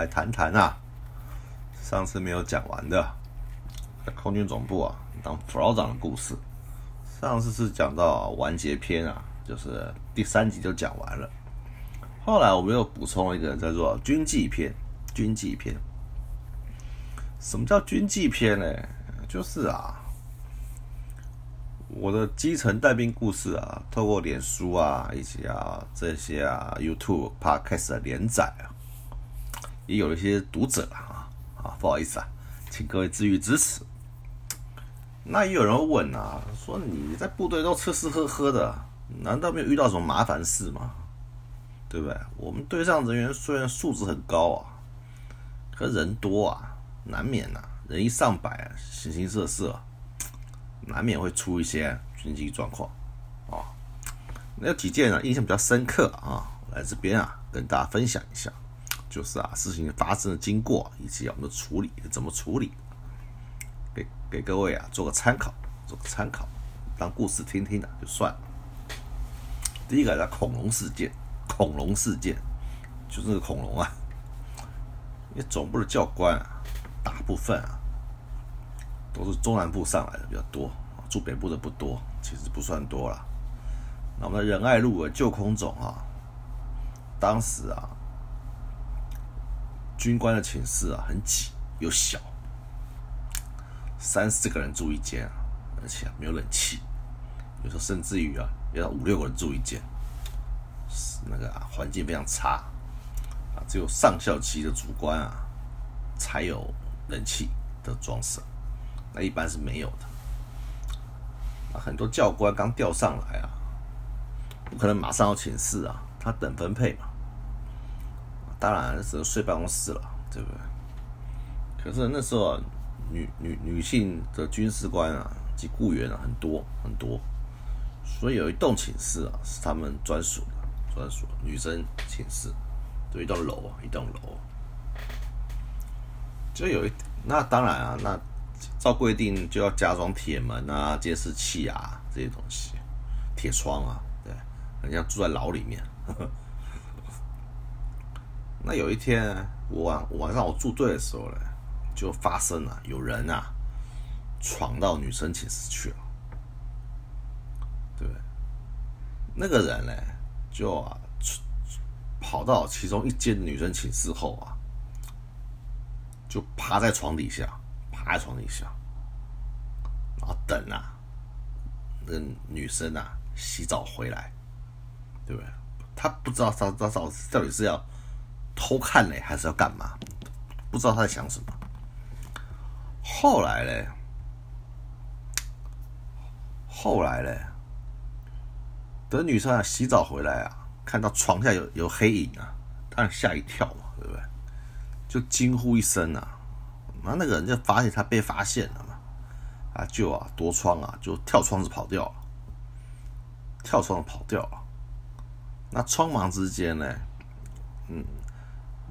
来谈谈啊，上次没有讲完的，空军总部啊当副老长的故事。上次是讲到完结篇啊，就是第三集就讲完了。后来我们又补充了一个叫做军纪篇。军纪篇，什么叫军纪篇呢？就是啊。我的基层带兵故事啊，透过脸书啊，以及啊这些啊 YouTube Podcast 连载啊，也有一些读者啊啊，不好意思啊，请各位自愈支持。那也有人问啊，说你在部队都吃吃喝喝的，难道没有遇到什么麻烦事吗？对不对？我们队上人员虽然素质很高啊，可人多啊，难免呐，人一上百，形形色色。难免会出一些军机状况，啊，那有几件啊印象比较深刻啊，来这边啊跟大家分享一下，就是啊事情发生的经过以及我们的处理怎么处理，给给各位啊做个参考，做个参考，当故事听听的就算了。第一个叫恐龙事件，恐龙事件就是那个恐龙啊，因为总部的教官啊，大部分啊。都是中南部上来的比较多，住北部的不多，其实不算多了。那我们仁爱路的旧空总啊，当时啊，军官的寝室啊很挤又小，三四个人住一间啊，而且没有冷气，有时候甚至于啊要五六个人住一间，那个啊环境非常差啊，只有上校级的主官啊才有冷气的装饰。那一般是没有的。那很多教官刚调上来啊，不可能马上要请示啊，他等分配嘛。当然是睡办公室了，对不对？可是那时候女女女性的军事官啊及雇员啊很多很多，所以有一栋寝室啊是他们专属的，专属女生寝室，就一栋楼啊，一栋楼。就有一那当然啊，那。照规定就要加装铁门啊、监视器啊这些东西，铁窗啊，对，人家住在牢里面。呵呵那有一天，我晚晚上我住队的时候呢，就发生了有人啊闯到女生寝室去了，对，那个人呢就啊跑到其中一间女生寝室后啊，就趴在床底下。趴在床底下，然后等啊，那女生啊洗澡回来，对不对？他不知道他他到到底是要偷看嘞，还是要干嘛？不知道他在想什么。后来嘞，后来嘞，等女生啊洗澡回来啊，看到床下有有黑影啊，当然吓一跳嘛，对不对？就惊呼一声啊。那那个人就发现他被发现了嘛，啊，就啊夺窗啊，就跳窗子跑掉了，跳窗子跑掉了。那匆忙之间呢，嗯，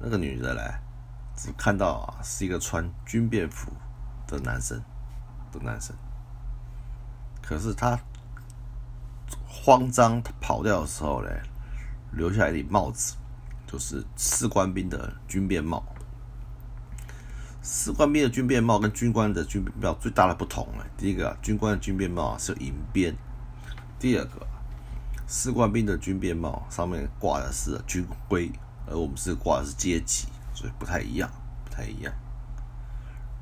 那个女的呢，只看到啊是一个穿军便服的男生的男生，可是他慌张跑掉的时候呢，留下一顶帽子，就是士官兵的军便帽。士官兵的军便帽跟军官的军便帽最大的不同呢，第一个，军官的军便帽是银边；第二个，士官兵的军便帽上面挂的是军徽，而我们是挂的是阶级，所以不太一样，不太一样。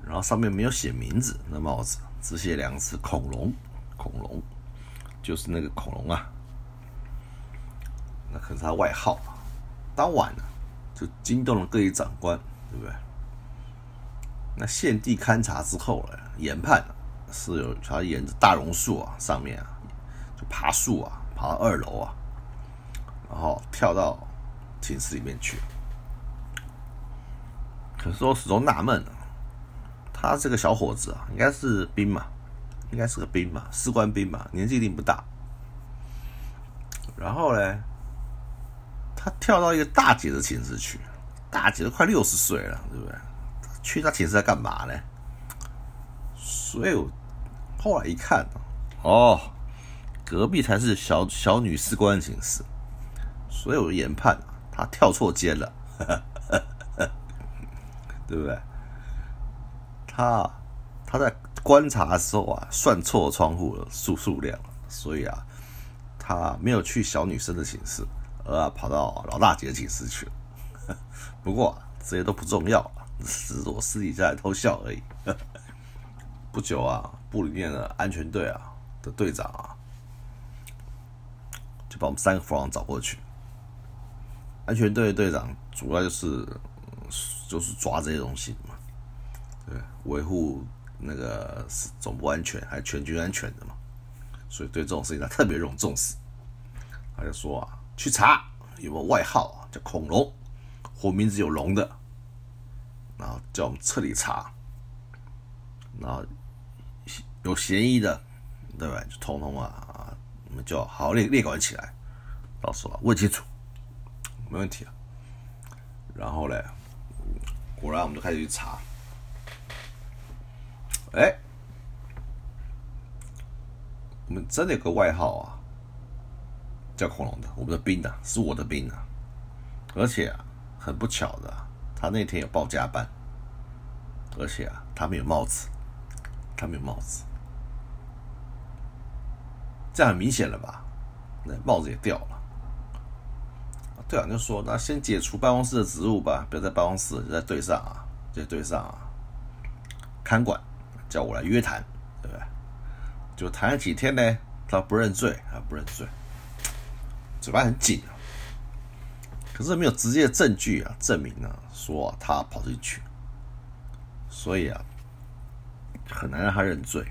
然后上面没有写名字，那帽子只写两个字“恐龙”，恐龙就是那个恐龙啊，那可是他外号。当晚呢，就惊动了各级长官，对不对？那现地勘察之后呢，研判是有他沿着大榕树啊上面啊，就爬树啊，爬到二楼啊，然后跳到寝室里面去。可是我始终纳闷啊，他这个小伙子啊，应该是兵嘛，应该是个兵嘛，士官兵嘛，年纪一定不大。然后呢，他跳到一个大姐的寝室去，大姐都快六十岁了，对不对？去他寝室在干嘛呢？所以我后来一看，哦，隔壁才是小小女士官寝室，所以我研判，他跳错间了，对不对？他他在观察的时候啊，算错窗户的数数量，所以啊，他没有去小女生的寝室，而啊跑到老大姐的寝室去了。不过这些都不重要，只是我私底下偷笑而已。不久啊，部里面的安全队啊的队长啊，就把我们三个副长找过去。安全队队长主要就是就是抓这些东西嘛，对，维护那个总部安全还全军安全的嘛，所以对这种事情他特别重重视。他就说啊，去查有没有外号啊，叫恐龙，或名字有龙的，然后叫我们彻底查，然后。有嫌疑的，对吧？就通通啊，我们就好好列列管起来，到时候问清楚，没问题啊。然后嘞，果然我们就开始去查。哎，我们真的有个外号啊，叫恐龙的，我们的兵啊，是我的兵啊。而且啊，很不巧的，他那天有报加班，而且啊，他没有帽子，他没有帽子。这样很明显了吧？那帽子也掉了。队长就说：“那先解除办公室的职务吧，不要在办公室，就在队上啊，在队上啊，看管，叫我来约谈，对不对？就谈了几天呢，他不认罪啊，不认罪，嘴巴很紧啊。可是没有直接的证据啊，证明呢，说他跑进去，所以啊，很难让他认罪。”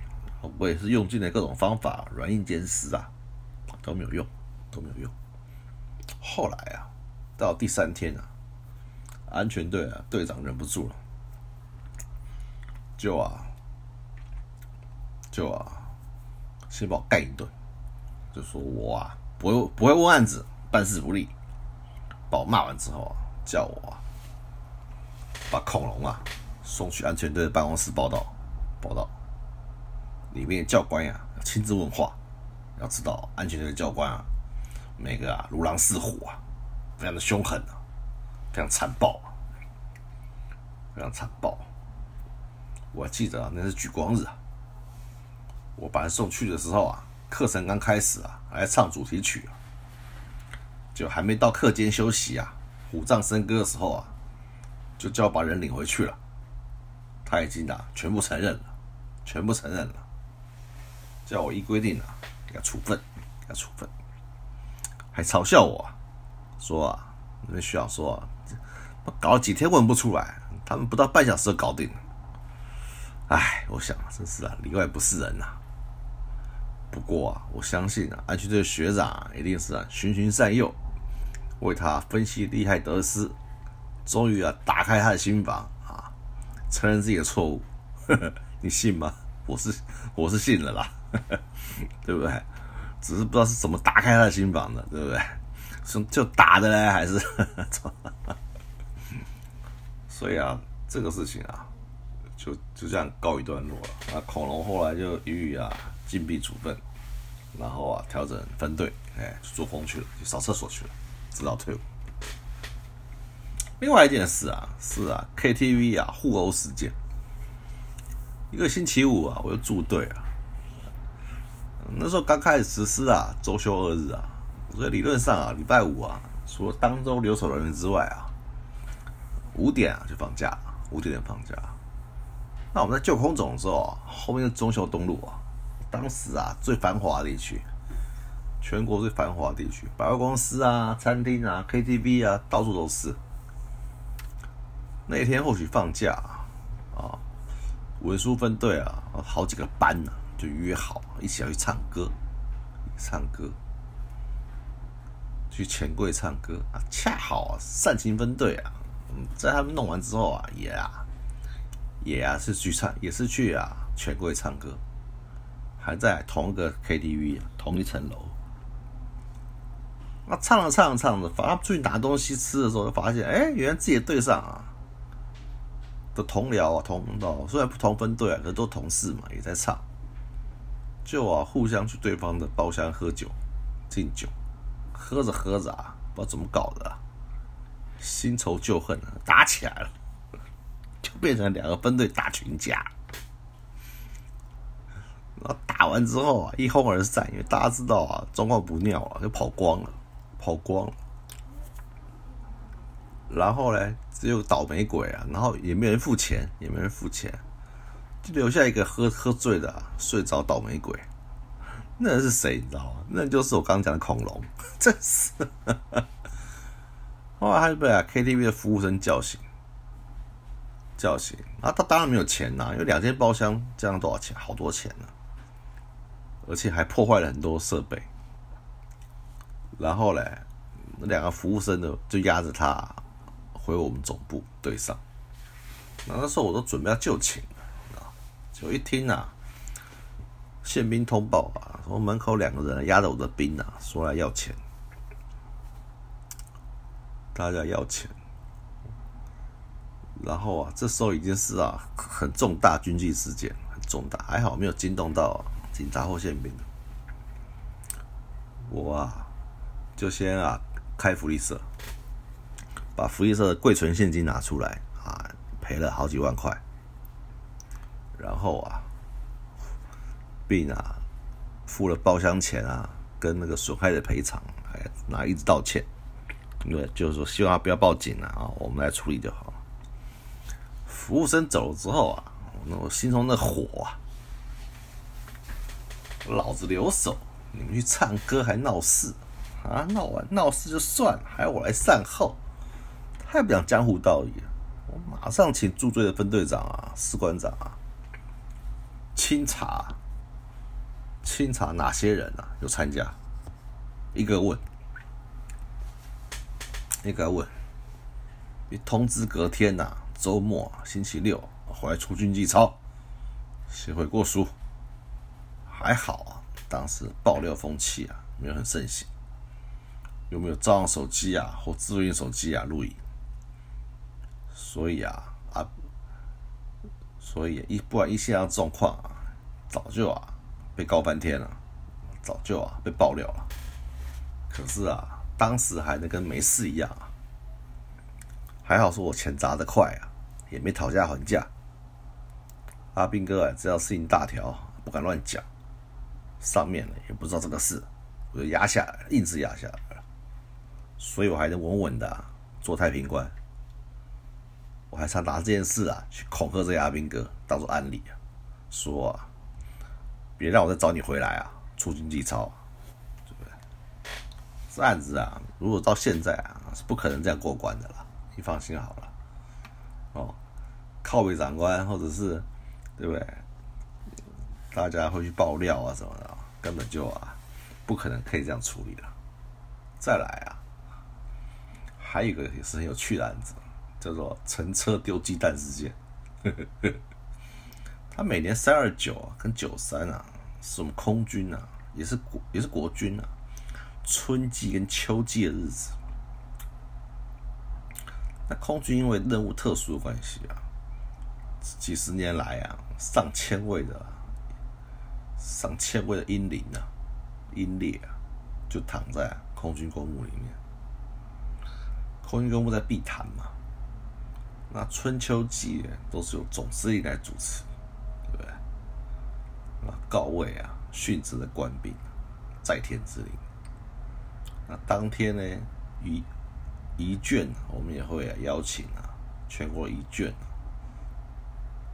我也是用尽了各种方法，软硬兼施啊，都没有用，都没有用。后来啊，到第三天啊，安全队啊队长忍不住了，就啊，就啊，先把我干一顿，就说我啊不会不会问案子，办事不力，把我骂完之后啊，叫我啊把恐龙啊送去安全队的办公室报道，报道。里面教官呀，亲自问话。要知道，安全队的教官啊，每个啊如狼似虎啊，非常的凶狠啊，非常残暴啊，非常残暴。我记得啊，那是举光日啊，我把他送去的时候啊，课程刚开始啊，还唱主题曲啊，就还没到课间休息啊，虎杖笙歌的时候啊，就叫我把人领回去了。他已经啊，全部承认了，全部承认了。叫我一规定啊，给他处分，给他处分，还嘲笑我，说啊，那学长说啊，搞了几天问不出来，他们不到半小时就搞定了。哎，我想真是啊，里外不是人呐。不过啊，我相信啊，安全队学长一定是啊循循善诱，为他分析利害得失，终于啊打开他的心房啊，承认自己的错误。你信吗？我是我是信了啦。对不对？只是不知道是怎么打开他的心房的，对不对？是就打的嘞，还是？所以啊，这个事情啊，就就这样告一段落了。那恐龙后来就予以啊禁闭处分，然后啊调整分队，哎，做风去了，去扫厕所去了，直到退伍。另外一件事啊，是啊 KTV 啊互殴事件。一个星期五啊，我就驻队啊。那时候刚开始实施啊，周休二日啊，所以理论上啊，礼拜五啊，除了当周留守人员之外啊，五点啊就放假，五点就放假。那我们在救空总的时候啊，后面是中秀东路啊，当时啊最繁华的地区，全国最繁华的地区，百货公司啊、餐厅啊、KTV 啊，到处都是。那天或许放假啊，文书分队啊，好几个班呢。就约好一起要去唱歌，唱歌，去钱柜唱歌啊！恰好啊，善情分队啊，在他们弄完之后啊，也啊，也啊是去唱，也是去啊钱柜唱歌，还在同一个 KTV 同一层楼。那唱着唱着唱着，反正出去拿东西吃的时候，就发现，哎，原来自己队上啊的同僚啊，同哦，虽然不同分队啊，可是都同事嘛，也在唱。就啊，互相去对方的包厢喝酒、敬酒，喝着喝着啊，不知道怎么搞的，新仇旧恨啊，打起来了，就变成两个分队打群架。然后打完之后啊，一哄而散，因为大家知道啊，状况不妙啊，就跑光了，跑光了。然后呢，只有倒霉鬼啊，然后也没人付钱，也没人付钱，就留下一个喝喝醉的、睡着倒霉鬼。那人是谁？你知道吗？那就是我刚刚讲的恐龙，真是。后来他就被啊 KTV 的服务生叫醒，叫醒。啊，他当然没有钱呐，因为两间包厢这样多少钱？好多钱呢，而且还破坏了很多设备。然后嘞，那两个服务生呢，就压着他回我们总部队上。那那时候我都准备要就寝，就一听啊。宪兵通报啊，说门口两个人压着我的兵啊，说来要钱，大家要钱。然后啊，这时候已经是啊很重大军纪事件，很重大，还好没有惊动到警察或宪兵。我啊，就先啊开福利社，把福利社的贵存现金拿出来啊，赔了好几万块。然后啊。并啊，付了包厢钱啊，跟那个损害的赔偿，还拿一直道歉，因为，就是说希望他不要报警了啊，我们来处理就好。服务生走了之后啊，我心中那火啊，老子留守，你们去唱歌还闹事啊？闹完闹事就算了，还要我来善后，太不讲江湖道义了！我马上请驻队的分队长啊、士官长啊清查。清查哪些人啊有参加？一个问，一个问。你通知隔天呐，周末星期六回来出军纪操，写回过书。还好啊，当时爆料风气啊没有很盛行，有没有照样手机啊或自用手机啊录影？所以啊，所以一不然一现这状况啊，早就啊。被告翻天了，早就啊被爆料了。可是啊，当时还能跟没事一样啊。还好说我钱砸得快啊，也没讨价还价。阿兵哥啊，知道事情大条，不敢乱讲。上面呢也不知道这个事，我就压下来，硬是压下来了。所以我还能稳稳的做太平官。我还想拿这件事啊去恐吓这阿兵哥，当做案例，说啊。别让我再找你回来啊！出军纪操，对不对？这案子啊，如果到现在啊，是不可能这样过关的了。你放心好了。哦，靠北长官或者是对不对？大家会去爆料啊什么的，根本就啊，不可能可以这样处理了。再来啊，还有一个也是很有趣的案子，叫做乘车丢鸡蛋事件。他每年三二九啊，跟九三啊，是我们空军啊，也是国也是国军啊，春季跟秋季的日子。那空军因为任务特殊的关系啊，几十年来啊，上千位的上千位的英灵啊，英烈啊，就躺在空军公墓里面。空军公墓在碧潭嘛，那春秋季都是由总司令来主持。对不对？啊，告慰啊，殉职的官兵，在天之灵。那当天呢，遗遗眷，我们也会邀请啊，全国遗眷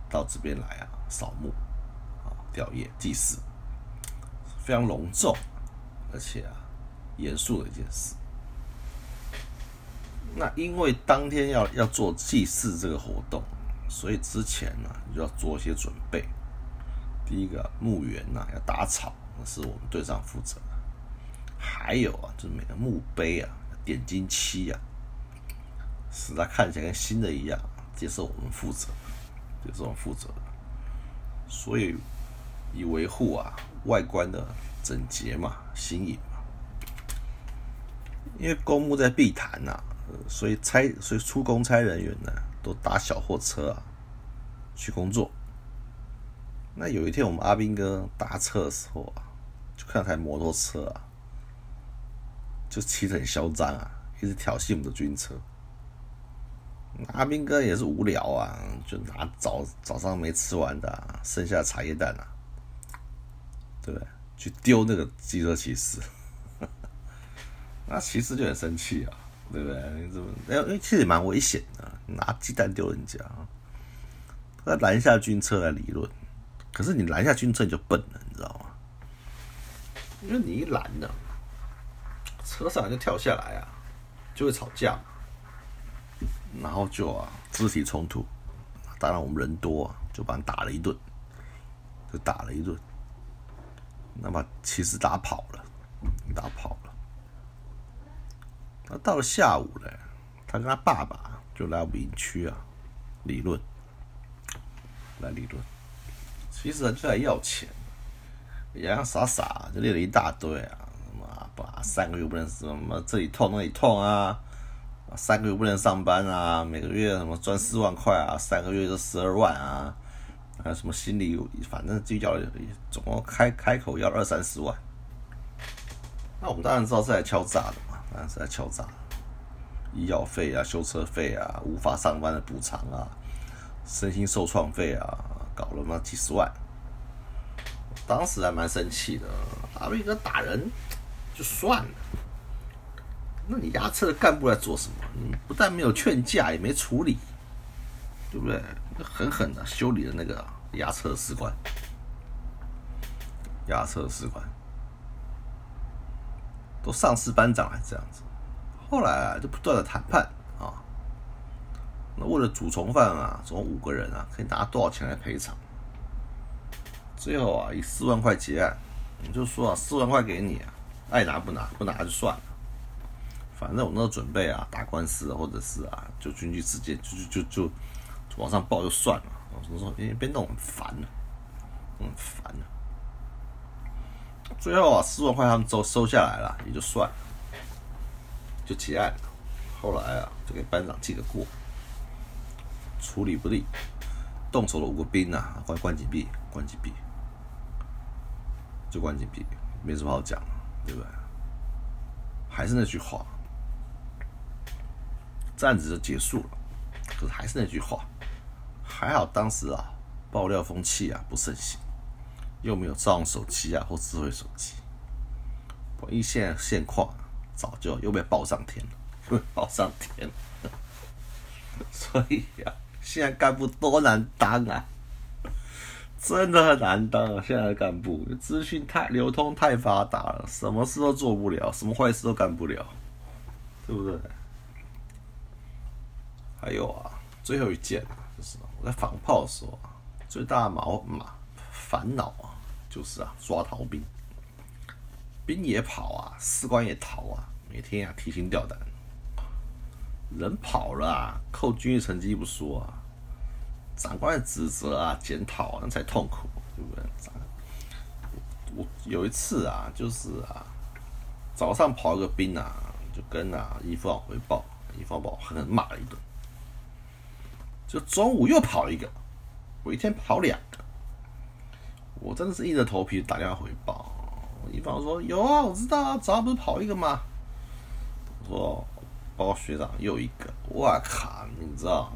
到这边来啊，扫墓啊，吊唁祭祀，非常隆重，而且啊，严肃的一件事。那因为当天要要做祭祀这个活动。所以之前呢，就要做一些准备。第一个墓园呐，要打草，是我们队长负责。还有啊，就是每个墓碑啊，点金漆啊，使它看起来跟新的一样，这是我们负责，这是我们负责的。所以以维护啊外观的整洁嘛、新颖嘛。因为公墓在碧潭呐，所以差所以出公差人员呢。都搭小货车啊，去工作。那有一天，我们阿兵哥搭车的时候啊，就看台摩托车啊，就骑得很嚣张啊，一直挑衅我们的军车。阿兵哥也是无聊啊，就拿早早上没吃完的剩下茶叶蛋啊，对不对？去丢那个机车骑士，那骑士就很生气啊，对不对？你怎么？因为其实也蛮危险的，拿鸡蛋丢人家，那拦下军车来理论。可是你拦下军车你就笨了，你知道吗？因为你一拦呢，车上就跳下来啊，就会吵架。然后就啊，肢体冲突，当然我们人多啊，就把人打了一顿，就打了一顿，那么其实打跑了，打跑了。那到了下午呢，他跟他爸爸就来我们营区啊，理论，来理论，其实就来要钱，洋洋洒洒就列了一大堆啊，什么把三个月不能什么这里痛那里痛啊。三个月不能上班啊，每个月什么赚四万块啊，三个月就十二万啊，还有什么心理，反正就要总共开开口要二三十万。那我们当然知道是来敲诈的，当然是来敲诈。医药费啊，修车费啊，无法上班的补偿啊，身心受创费啊，搞了嘛几十万。当时还蛮生气的，阿威哥打人就算了。那你押车的干部来做什么？你不但没有劝架，也没处理，对不对？狠狠的修理了那个押车的士官，押车的士官都上司班长还这样子。后来啊，就不断的谈判啊，那为了主从犯啊，总共五个人啊，可以拿多少钱来赔偿？最后啊，以四万块结案，你就说啊，四万块给你啊，爱拿不拿，不拿就算了。反正我那时候准备啊，打官司或者是啊，就军局之间就就就就往上报就算了。我说因为别弄很烦了，很烦了。最后啊，四万块他们都收下来了，也就算了，就结案了。后来啊，就给班长记个过，处理不力，动手的五个兵啊，关关紧闭，关紧闭，就关紧闭，没什么好讲，对不对？还是那句话。战子就结束了，可是还是那句话，还好当时啊，爆料风气啊不盛行，又没有照相手机啊或智慧手机，我一现现况早就又被爆上天了，又被爆上天了。所以呀，现在干部多难当啊，真的很难当啊！现在的干部资讯太流通太发达了，什么事都做不了，什么坏事都干不了，对不对？还有啊，最后一件就是我在防炮的时候，最大的毛马烦恼啊，就是啊抓逃兵，兵也跑啊，士官也逃啊，每天啊提心吊胆，人跑了啊，扣军役成绩不说啊，长官指责啊，检讨啊，那才痛苦，对不对？我有一次啊，就是啊，早上跑一个兵啊，就跟啊一副回报，一副把我狠狠骂了一顿。就中午又跑了一个，我一天跑两，我真的是硬着头皮打电话回报。一方说有啊，我知道啊，早上不是跑一个吗？我说包学长又一个，哇靠！你知道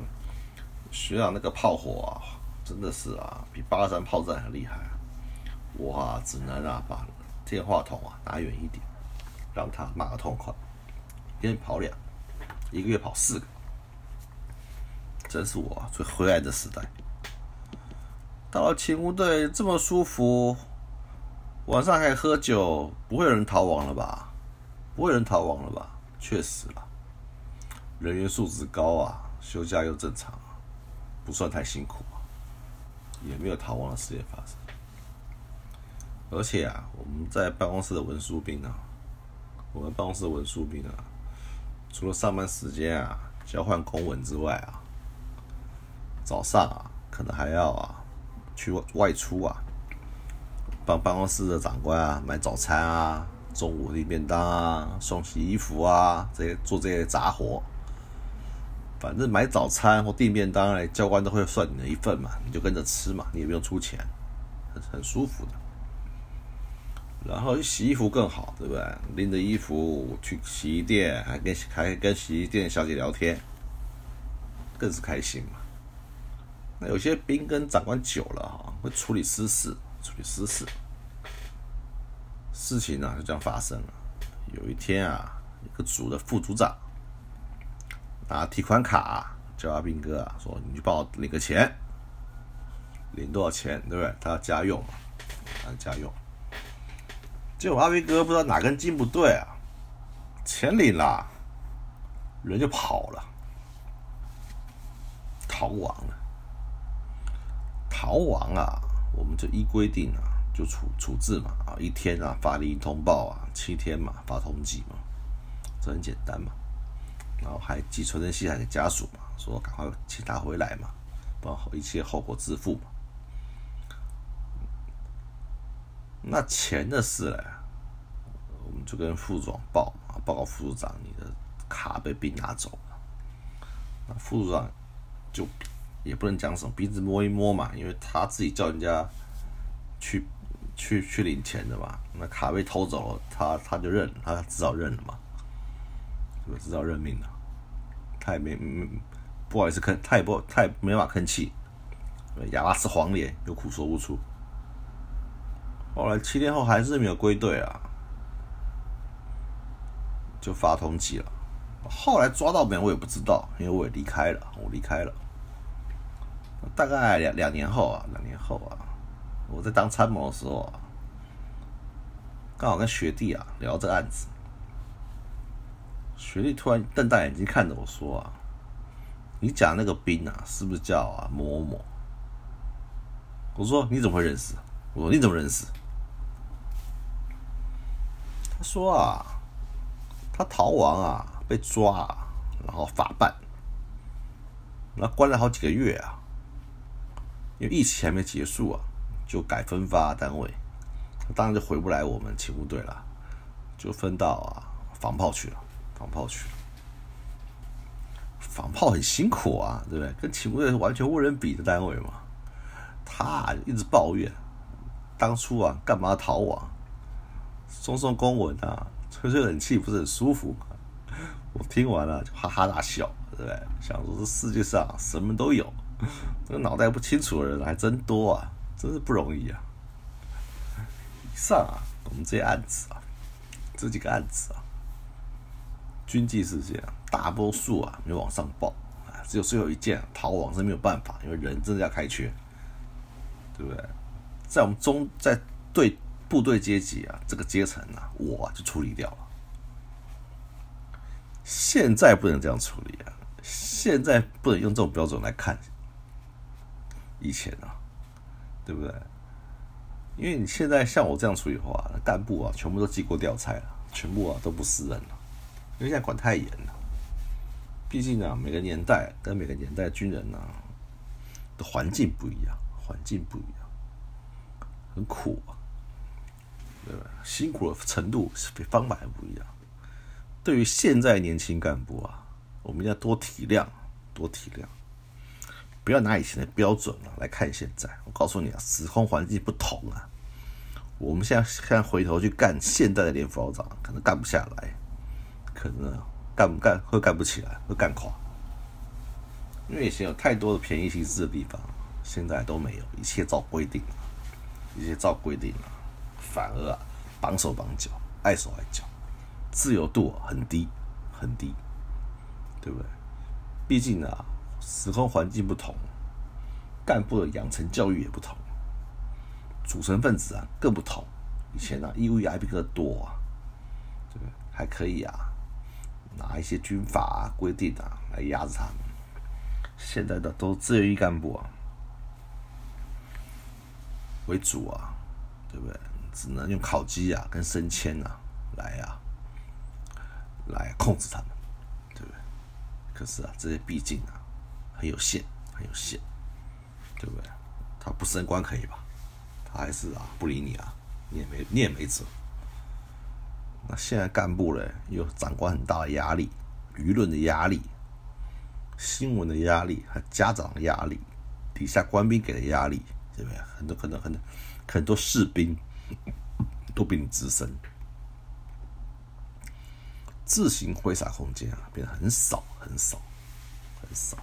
学长那个炮火啊，真的是啊，比八二三炮战还厉害。我，只能啊把电话筒啊拿远一点，让他骂个痛快。一天跑两，一个月跑四个。真是我最灰暗的时代。到了勤务队这么舒服，晚上还喝酒，不会有人逃亡了吧？不会有人逃亡了吧？确实了，人员素质高啊，休假又正常，不算太辛苦，也没有逃亡的事件发生。而且啊，我们在办公室的文书兵啊，我们办公室的文书兵啊，除了上班时间啊交换公文之外啊。早上啊，可能还要啊去外出啊，帮办公室的长官啊买早餐啊，中午订便当啊，送洗衣服啊，这些做这些杂活。反正买早餐或订便当，教官都会算你的一份嘛，你就跟着吃嘛，你也不用出钱，很很舒服的。然后洗衣服更好，对不对？拎着衣服去洗衣店，还跟还跟洗衣店小姐聊天，更是开心嘛。那有些兵跟长官久了哈，会处理私事，处理私事，事情呢就这样发生了。有一天啊，一个组的副组长拿提款卡叫阿兵哥啊，说你去帮我领个钱，领多少钱，对不对？他要家用嘛，他家用。结果阿兵哥不知道哪根筋不对啊，钱领了，人就跑了，逃亡了。逃亡啊，我们就依规定啊，就处处置嘛啊，一天啊发离通报啊，七天嘛发通缉嘛，这很简单嘛。然后还寄存真信函给家属嘛，说赶快请他回来嘛，不然一切后果自负嘛。那钱的事嘞，我们就跟副组长报啊，报告副组长，你的卡被并拿走了。那副组长就也不能讲什么，鼻子摸一摸嘛，因为他自己叫人家去去去领钱的嘛。那卡被偷走了，他他就认，他至少认了嘛，是只好认命了。他也没不好意思吭，他也不他也没法吭气，哑巴吃黄连，有苦说不出。后来七天后还是没有归队啊，就发通缉了。后来抓到没我也不知道，因为我也离开了，我离开了。大概两两年后啊，两年后啊，我在当参谋的时候啊，刚好跟学弟啊聊这案子，学弟突然瞪大眼睛看着我说啊：“你讲那个兵啊，是不是叫啊某某？”我说：“你怎么会认识？”我说：“你怎么认识？”他说啊，他逃亡啊，被抓，然后法办，那关了好几个月啊。因为疫情还没结束啊，就改分发单位，当然就回不来我们勤务队了，就分到啊防炮去了，防炮去了。防炮很辛苦啊，对不对？跟勤务队是完全无人比的单位嘛。他一直抱怨，当初啊干嘛逃亡？送送公文啊，吹吹冷气不是很舒服吗？我听完了就哈哈大笑，对不对？想说这世界上什么都有，这个脑袋不清楚的人还真多啊，真是不容易啊。以上啊，我们这些案子啊，这几个案子啊，军纪事件，大多数啊没往上报啊，只有最后一件逃亡是没有办法，因为人真的要开缺，对不对？在我们中在对。部队阶级啊，这个阶层啊，我就处理掉了。现在不能这样处理啊，现在不能用这种标准来看以前啊，对不对？因为你现在像我这样处理的话，干部啊，全部都记过调差了，全部啊都不是人了，因为现在管太严了。毕竟啊，每个年代跟每个年代军人啊的环境不一样，环境不一样，很苦啊。对吧？辛苦的程度方法还不一样。对于现在年轻干部啊，我们要多体谅，多体谅，不要拿以前的标准啊来看现在。我告诉你啊，时空环境不同啊。我们现在现在回头去干现在的连副长，可能干不下来，可能干不干会干不起来，会干垮。因为以前有太多的便宜行事的地方，现在都没有，一切照规定，一切照规定啊。反而啊，绑手绑脚，碍手碍脚，自由度很低，很低，对不对？毕竟啊，时空环境不同，干部的养成教育也不同，组成分子啊更不同。以前呢，义务役比克多啊，对不对？还可以啊，拿一些军法规定啊来压制他们。现在的都自由役干部啊为主啊，对不对？只能用烤鸡啊，跟升迁啊来啊，来控制他们，对不对？可是啊，这些毕竟啊很有限，很有限，对不对？他不升官可以吧？他还是啊不理你啊，你也没你也没辙。那现在干部嘞，有长官很大的压力，舆论的压力，新闻的压力，还家长的压力，底下官兵给的压力，对不对？很多很多很多很多士兵。都比你资深，自行挥洒空间啊，变得很少很少很少。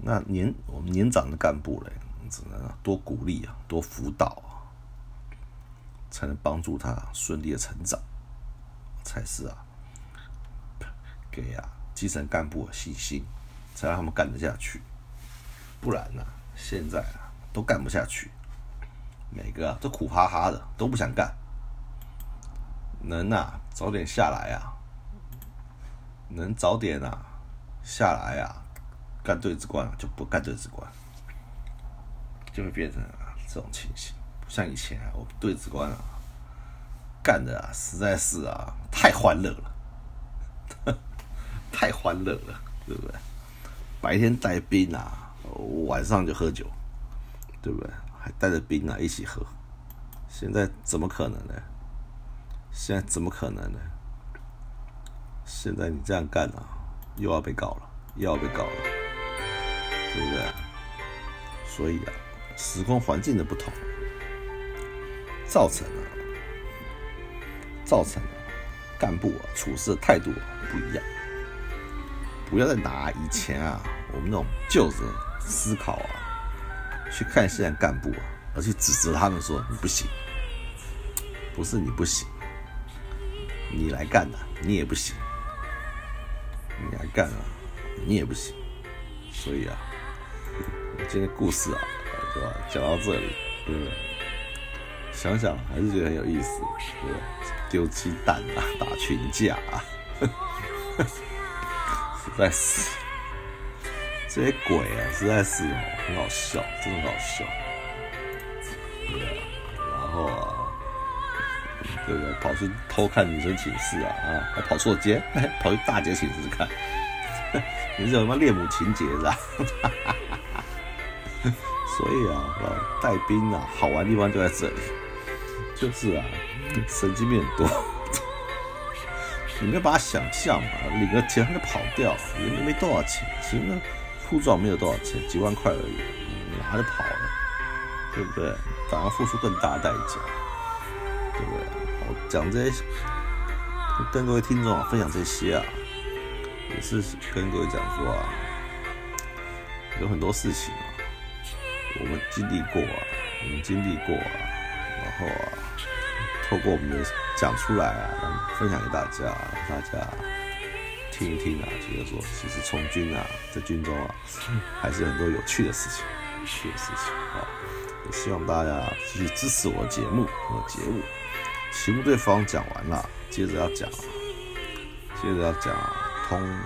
那年我们年长的干部嘞，只能多鼓励啊，多辅导啊，才能帮助他顺利的成长，才是啊，给啊基层干部信心，才让他们干得下去。不然呢，现在啊都干不下去，每个都苦哈哈的，都不想干。能啊早点下来啊，能早点啊下来啊。干对子官就不干对子官，就会变成这种情形。不像以前啊，我对子官啊干的啊实在是啊太欢乐了，太欢乐了，对不对？白天带兵啊，晚上就喝酒，对不对？还带着兵啊一起喝。现在怎么可能呢？现在怎么可能呢？现在你这样干啊，又要被告了，又要被告了。对不对？所以啊，时空环境的不同，造成了造成了干部啊处事的态度不一样。不要再拿以前啊我们那种旧的思考啊去看现在干部啊，而去指责他们说你不行，不是你不行，你来干的你也不行，你来干啊你也不行，所以啊。今天故事啊，对吧？讲到这里，对不对？想想还是觉得很有意思，对吧？丢鸡蛋啊，打群架啊，实在是这些鬼啊，实在是很好笑，真的很好笑。对啊，然后啊，对不对？跑去偷看女生寝室啊，啊，还跑错街，跑去大姐寝室看，你是有什么恋母情节是吧？所以啊，带兵啊，好玩的地方就在这里，就是啊，神经病很多。你没有把它想象嘛，领个钱他就跑掉，也没多少钱，其实铺装没有多少钱，几万块而已，拿着跑了，对不对？反而付出更大代价，对不对？我讲这些，跟各位听众啊分享这些啊，也是跟各位讲说啊，有很多事情。我们经历过啊，我们经历过啊，然后啊，透过我们的讲出来啊，分享给大家，大家听一听啊，觉得说其实从军啊，在军中啊，还是很多有趣的事情，有趣的事情啊。也希望大家继续支持我的节目和节目。齐木对方讲完了，接着要讲，接着要讲通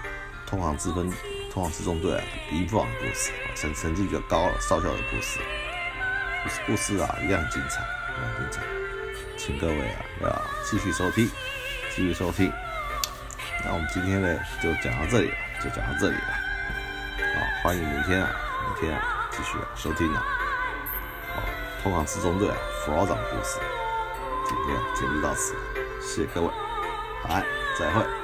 通航之分。通往四中队啊，比不的故事，成成绩比较高，少校的故事，故事故事啊，一样精彩，一样精彩，请各位啊，要继续收听，继续收听。那我们今天呢，就讲到这里了，就讲到这里了。好，欢迎明天啊，明天啊，继续收听啊。好，通往四中队副老长的故事，今天节目到此，谢谢各位，好，再会。